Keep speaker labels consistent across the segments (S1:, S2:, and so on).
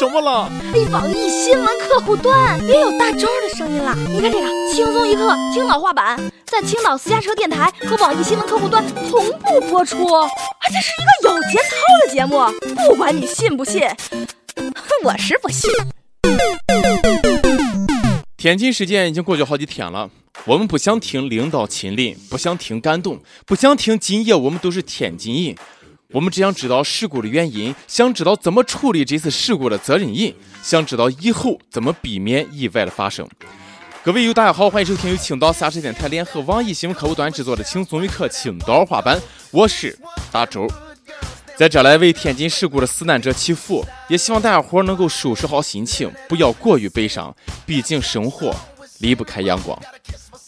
S1: 什么了？
S2: 哎，网易新闻客户端也有大招的声音了。你看这个，轻松一刻，青岛话版，在青岛私家车电台和网易新闻客户端同步播出。啊，这是一个有节操的节目，不管你信不信，我是不信。
S1: 天津事件已经过去好几天了，我们不想听领导亲临，不想听感动，不想听今夜我们都是天津人。我们只想知道事故的原因，想知道怎么处理这次事故的责任人，想知道以后怎么避免意外的发生。各位友，大家好，欢迎收听由青岛三十电台联合网易新闻客户端制作的轻松一刻青岛话版，我是大周，在这来为天津事故的死难者祈福，也希望大家伙能够收拾好心情，不要过于悲伤，毕竟生活离不开阳光。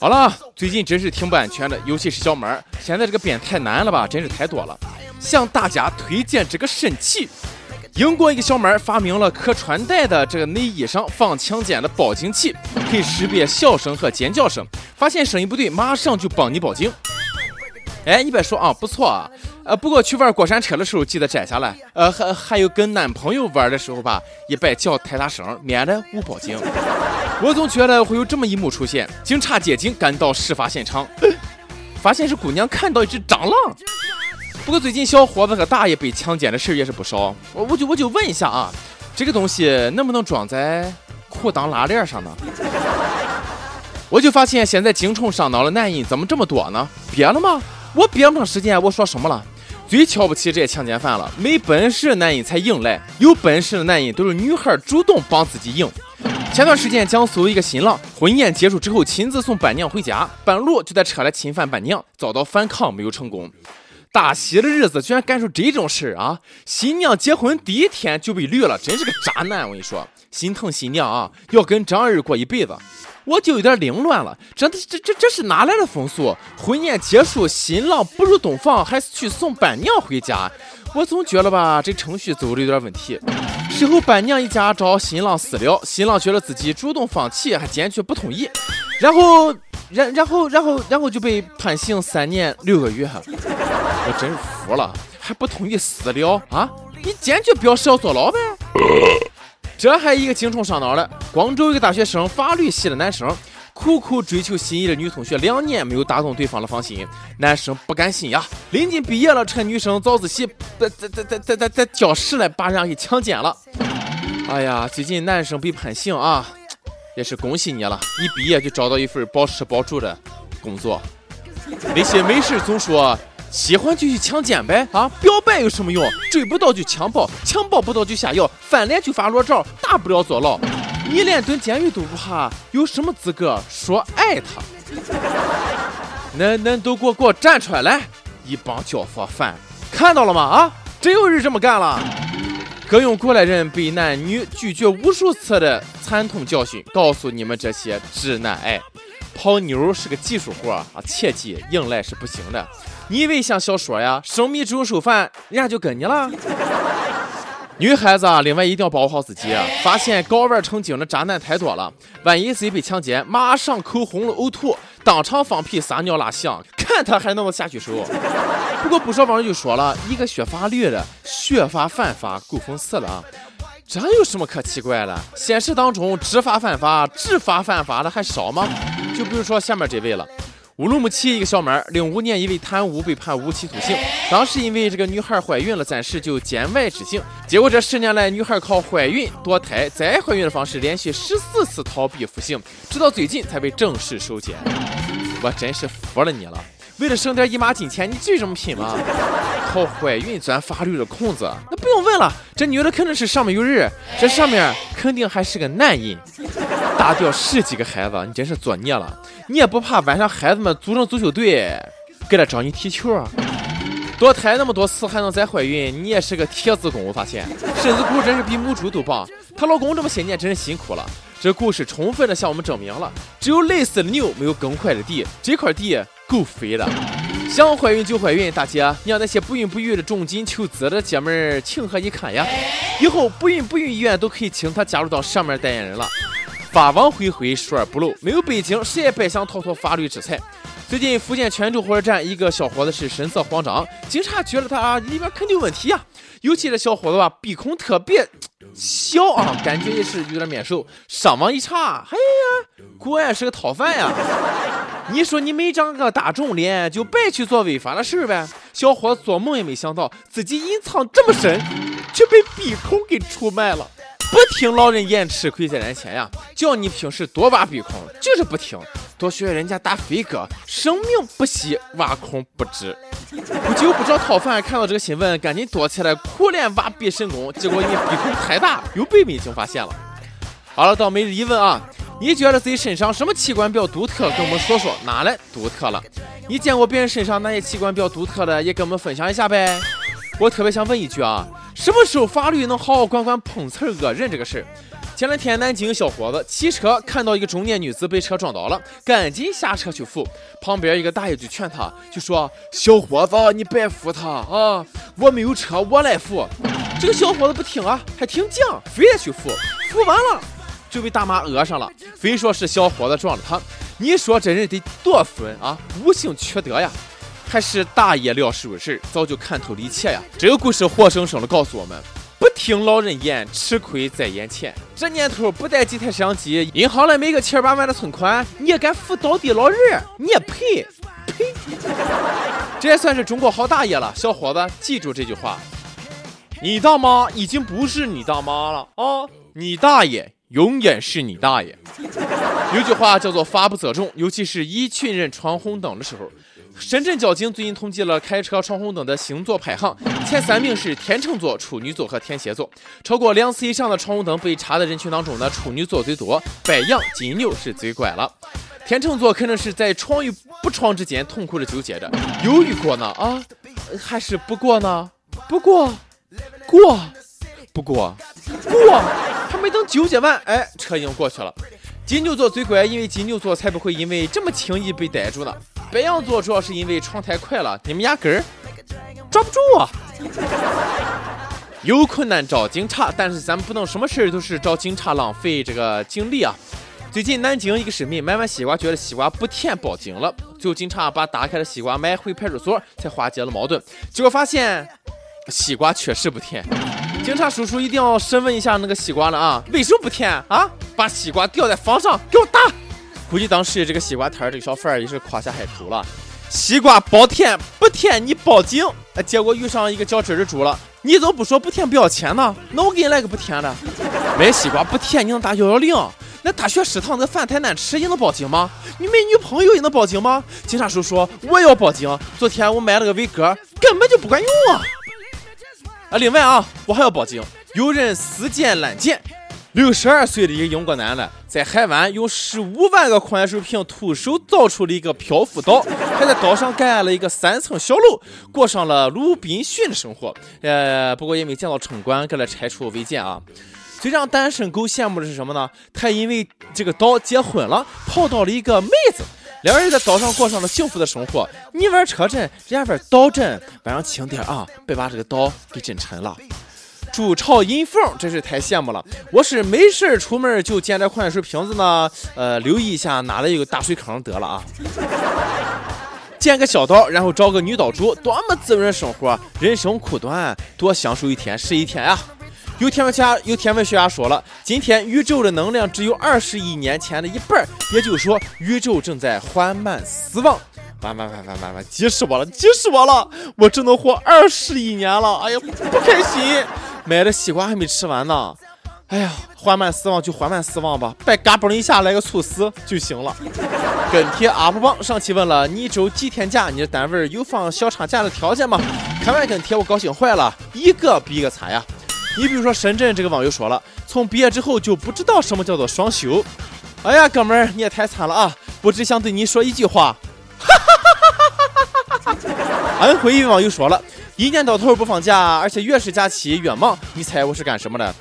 S1: 好了，最近真是挺不安全的，尤其是小妹儿，现在这个变太难了吧，真是太多了。向大家推荐这个神器。英国一个小妹儿发明了可穿戴的这个内衣上放强奸的报警器，可以识别笑声和尖叫声，发现声音不对，马上就帮你报警。哎，你别说啊，不错啊。呃，不过去玩过山车的时候记得摘下来。呃，还还有跟男朋友玩的时候吧，也别叫太大声，免得误报警。我总觉得会有这么一幕出现：警察接警赶到事发现场，发现是姑娘看到一只蟑螂。不过最近小伙子和大爷被强奸的事也是不少，我我就我就问一下啊，这个东西能不能装在裤裆拉链上呢？我就发现现在精虫上脑的男人怎么这么多呢？憋了吗？我憋不长时间，我说什么了？最瞧不起这些强奸犯了，没本事的男人才硬来，有本事的男人都是女孩主动帮自己硬。前段时间江苏一个新郎婚宴结束之后亲自送伴娘回家，半路就在车里侵犯伴娘，遭到反抗没有成功。大喜的日子居然干出这种事儿啊！新娘结婚第一天就被绿了，真是个渣男！我跟你说，心疼新娘啊，要跟张二过一辈子。我就有点凌乱了，这这这这是哪来的风俗？婚宴结束，新郎步入洞房，还是去送伴娘回家？我总觉得吧，这程序走的有点问题。事后伴娘一家找新郎私了，新郎觉得自己主动放弃，还坚决不同意，然后然然后然后然后就被判刑三年六个月。我真是服了，还不同意私了啊？你坚决表示要坐牢呗？这还一个精虫上脑的，广州一个大学生，法律系的男生，苦苦追求心仪的女同学，两年没有打动对方的芳心，男生不甘心呀，临近毕业了，趁女生早自习在在在在在在教室里把人家给强奸了。哎呀，最近男生被判刑啊，也是恭喜你了，一毕业就找到一份保吃保住的工作。那些没事总说。喜欢就去强奸呗，啊，表白有什么用？追不到就强暴，强暴不到就下药，翻脸就发裸照，大不了坐牢。你连蹲监狱都不怕，有什么资格说爱他？恁恁都给我给我站出来！来，一帮教唆犯，看到了吗？啊，真有人这么干了。更用过来人被男女拒绝无数次的惨痛教训，告诉你们这些直男癌，泡妞是个技术活啊，切记硬来是不行的。你以为像小说呀，生米煮熟饭，人家就跟你了？女孩子啊，另外一定要保护好自己。发现搞玩成精的渣男太多了，万一自己被强奸，马上口红了呕吐，当场放屁撒尿拉响，看他还能不能下去手。不过不少网友就说了，一个学法律的学法犯法，够讽刺了啊！这有什么可奇怪的？现实当中知法犯法、知法犯法的还少吗？就比如说下面这位了。乌鲁木齐一个小妹儿，零五年因为贪污被判无期徒刑。当时因为这个女孩怀孕了，暂时就监外执行。结果这十年来，女孩靠怀孕、堕胎、再怀孕的方式，连续十四次逃避服刑，直到最近才被正式收监。我真是服了你了！为了省点姨妈金钱，你至于这么拼吗？靠怀孕钻法律的空子，那不用问了，这女的肯定是上面有人，这上面肯定还是个男人。打掉十几个孩子，你真是作孽了！你也不怕晚上孩子们组成足球队，给他找你踢球啊？堕胎那么多次还能再怀孕，你也是个铁子功。我发现身子骨真是比母猪都棒。她老公这么些年真是辛苦了。这故事充分的向我们证明了，只有累死的牛，没有更坏的地。这块地够肥的。想怀孕就怀孕，大姐，你让那些不孕不育的重金求子的姐们儿情何以堪呀？以后不孕不育医院都可以请她加入到上面代言人了。法网恢恢，疏而不漏。没有背景，谁也别想逃脱法律制裁。最近福建泉州火车站，一个小伙子是神色慌张，警察觉得他啊里面肯定有问题呀。尤其这小伙子吧，鼻孔特别小啊，感觉也是有点面熟。上网一查，哎呀，果然是个逃犯呀！你说你没长个大众脸，就白去做违法的事呗？小伙子做梦也没想到，自己隐藏这么深，却被鼻孔给出卖了。不听老人言，吃亏在眼前呀！叫你平时多挖鼻孔，就是不听。多学学人家大飞哥，生命不息，挖孔不止。不久，不少逃犯看到这个新闻，赶紧躲起来苦练挖鼻神功，结果你鼻孔太大，又被民警发现了。好了，到每日一问啊，你觉得自己身上什么器官比较独特？跟我们说说哪来独特了？你见过别人身上哪些器官比较独特的？也跟我们分享一下呗。我特别想问一句啊。什么时候法律能好好管管碰瓷儿讹人这个事儿前两天南京小伙子骑车看到一个中年女子被车撞倒了，赶紧下车去扶。旁边一个大爷就劝他，就说：“小伙子，你别扶他啊，我没有车，我来扶。”这个小伙子不听啊，还挺犟，非得去扶。扶完了就被大妈讹上了，非说是小伙子撞了他。你说这人得多损啊，无性缺德呀！还是大爷料事如神，早就看透了一切呀！这个故事活生生的告诉我们：不听老人言，吃亏在眼前。这年头不带几台摄像机，银行里没个七八万的存款，你也敢扶倒地老人？你也配？呸！这也算是中国好大爷了，小伙子，记住这句话：你大妈已经不是你大妈了啊！你大爷永远是你大爷。有句话叫做“法不责众”，尤其是一群人闯红灯的时候。深圳交警最近统计了开车闯红灯的星座排行，前三名是天秤座、处女座和天蝎座。超过两次以上的闯红灯被查的人群当中呢，处女座最多，白羊、金牛是最乖了。天秤座可能是在闯与不闯之间痛苦的纠结着，犹豫过呢啊，还是不过呢？不过，过，不过，过，还没等纠结完，哎，车已经过去了。金牛座最乖，因为金牛座才不会因为这么轻易被逮住呢。白羊座主要是因为闯太快了，你们压根儿抓不住啊！有困难找警察，但是咱们不能什么事儿都是找警察浪费这个精力啊。最近南京一个市民买完西瓜，觉得西瓜不甜，报警了。最后警察把打开的西瓜买回派出所，才化解了矛盾。结果发现西瓜确实不甜。警察叔叔一定要审问一下那个西瓜了啊！为什么不甜啊？把西瓜吊在房上，给我打！估计当时这个西瓜摊儿这个小贩儿也是夸下海口了。西瓜包甜不甜，你报警。结果遇上一个较真的主了。你怎么不说不甜不要钱呢？那我给你来个不甜的。买西瓜不甜，你能打幺幺零？那大学食堂的饭太难吃，也能报警吗？你没女朋友也能报警吗？警察叔叔，我也要报警。昨天我买了个伟哥，根本就不管用啊！啊，另外啊，我还要报警，有人私建滥建。六十二岁的一个英国男的，在海湾用十五万个矿泉水瓶徒手造出了一个漂浮岛，还在岛上盖了一个三层小楼，过上了鲁滨逊的生活。呃，不过也没见到城管给他拆除违建啊。最让单身狗羡慕的是什么呢？他因为这个岛结婚了，泡到了一个妹子，两人在岛上过上了幸福的生活。你玩车震，人家玩岛震，晚上轻点啊，别把这个岛给震沉了。筑巢引凤，真是太羡慕了。我是没事出门就捡点矿泉水瓶子呢，呃，留意一下哪里有大水坑得了啊。建个小岛，然后找个女岛主，多么滋润生活。人生苦短，多享受一天是一天呀。有天文学家有天文学家说了，今天宇宙的能量只有二十亿年前的一半，也就是说，宇宙正在缓慢死亡。完完完完完完，急死我了，急死我了！我只能活二十亿年了，哎呀，不开心。买的西瓜还没吃完呢，哎呀，缓慢死亡就缓慢死亡吧，别嘎嘣一下来个猝死就行了。跟帖 UP 榜上期问了你一周几天假？你的单位有放小长假的条件吗？看完跟帖我高兴坏了，一个比一个惨呀。你比如说深圳这个网友说了，从毕业之后就不知道什么叫做双休。哎呀，哥们儿你也太惨了啊！我只想对你说一句话。哈哈哈哈哈哈哈哈哈安徽一位网友说了。一年到头不放假，而且越是假期越忙。你猜我是干什么的？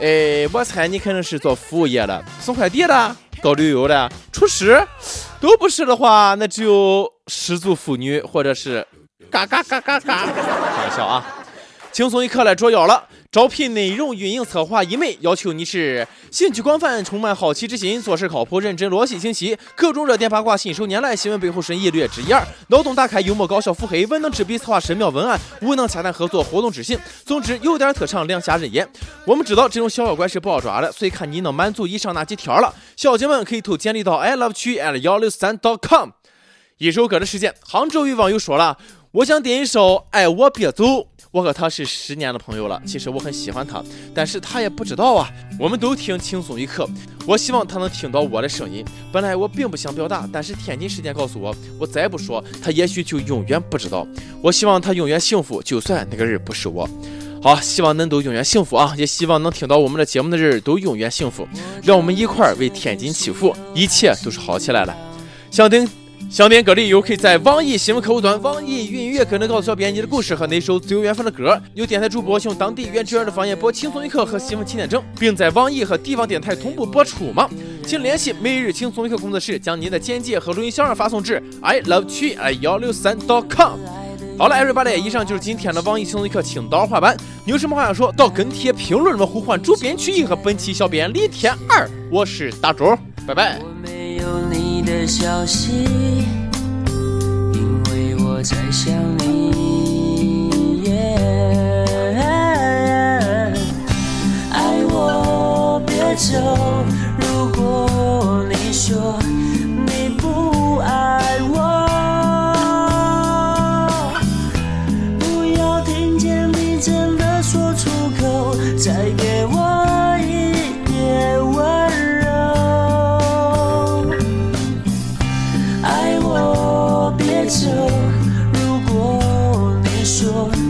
S1: 哎，我猜你肯定是做服务业的，送快递的，搞旅游的，厨师。都不是的话，那只有失足妇女或者是嘎嘎嘎嘎嘎。开玩笑啊！轻松一刻来捉妖了。招聘内容运营策划一枚，要求你是兴趣广泛、充满好奇之心、做事靠谱、认真、逻辑清晰、各种热点八卦信手拈来、新闻背后深意略知一二、脑洞大开、幽默搞笑、腹黑、文能执笔策划深妙文案、武能洽谈合作、活动执行。总之有点特长，两下人言。我们知道这种小妖怪是不好抓的，所以看你能满足以上哪几条了。小姐们可以投简历到 i love 曲 at 幺六三 dot com。一首歌的时间，杭州一网友说了，我想点一首《爱我别走》。我和他是十年的朋友了，其实我很喜欢他，但是他也不知道啊。我们都听轻松一刻，我希望他能听到我的声音。本来我并不想表达，但是天津时间告诉我，我再不说，他也许就永远不知道。我希望他永远幸福，就算那个人不是我。好，希望恁都永远幸福啊！也希望能听到我们的节目的人都永远幸福。让我们一块儿为天津祈福，一切都是好起来了。想听。想点歌的友可以在网易新闻客户端、网易云音乐跟着告诉小编你的故事和那首最有缘分的歌。有电台主播用当地原汁原味的方言播《轻松一刻》和新闻七点整，并在网易和地方电台同步播出吗？请联系每日轻松一刻工作室，将您的简介和录音小样发送至 i love 曲 i 幺六三 dot com。好了，everybody，以上就是今天的网易轻松一刻青岛话版。你有什么话想说，到跟帖评论里面呼唤主编曲艺和本期小编李天二。我是大周，拜拜。
S3: 没有你的消息，因为我在想你。别走，如果你说。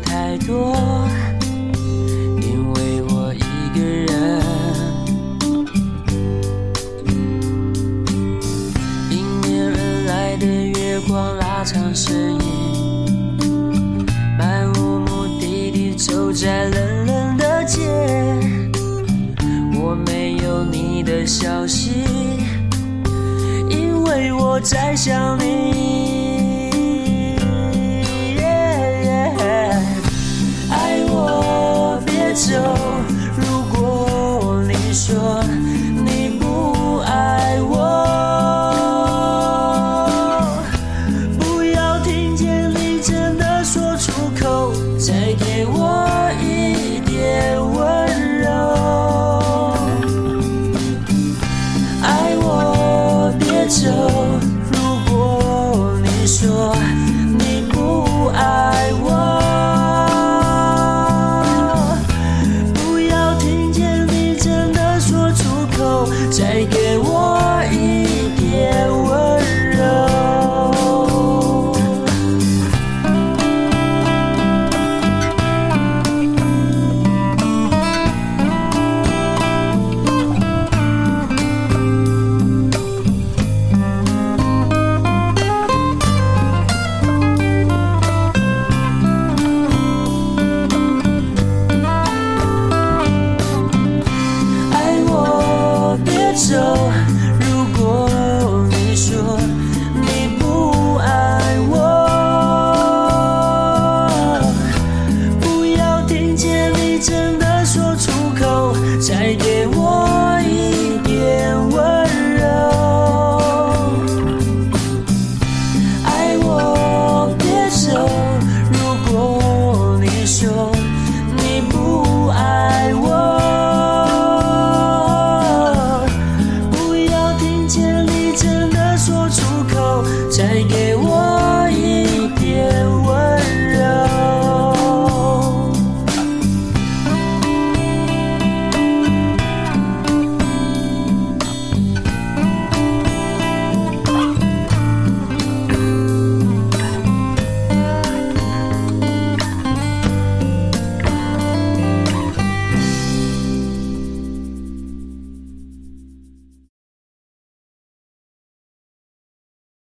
S3: 太多因为我一个人迎面而来的月光拉长身影漫无目的地走在冷冷的街。我没有你的消息因为我在想你。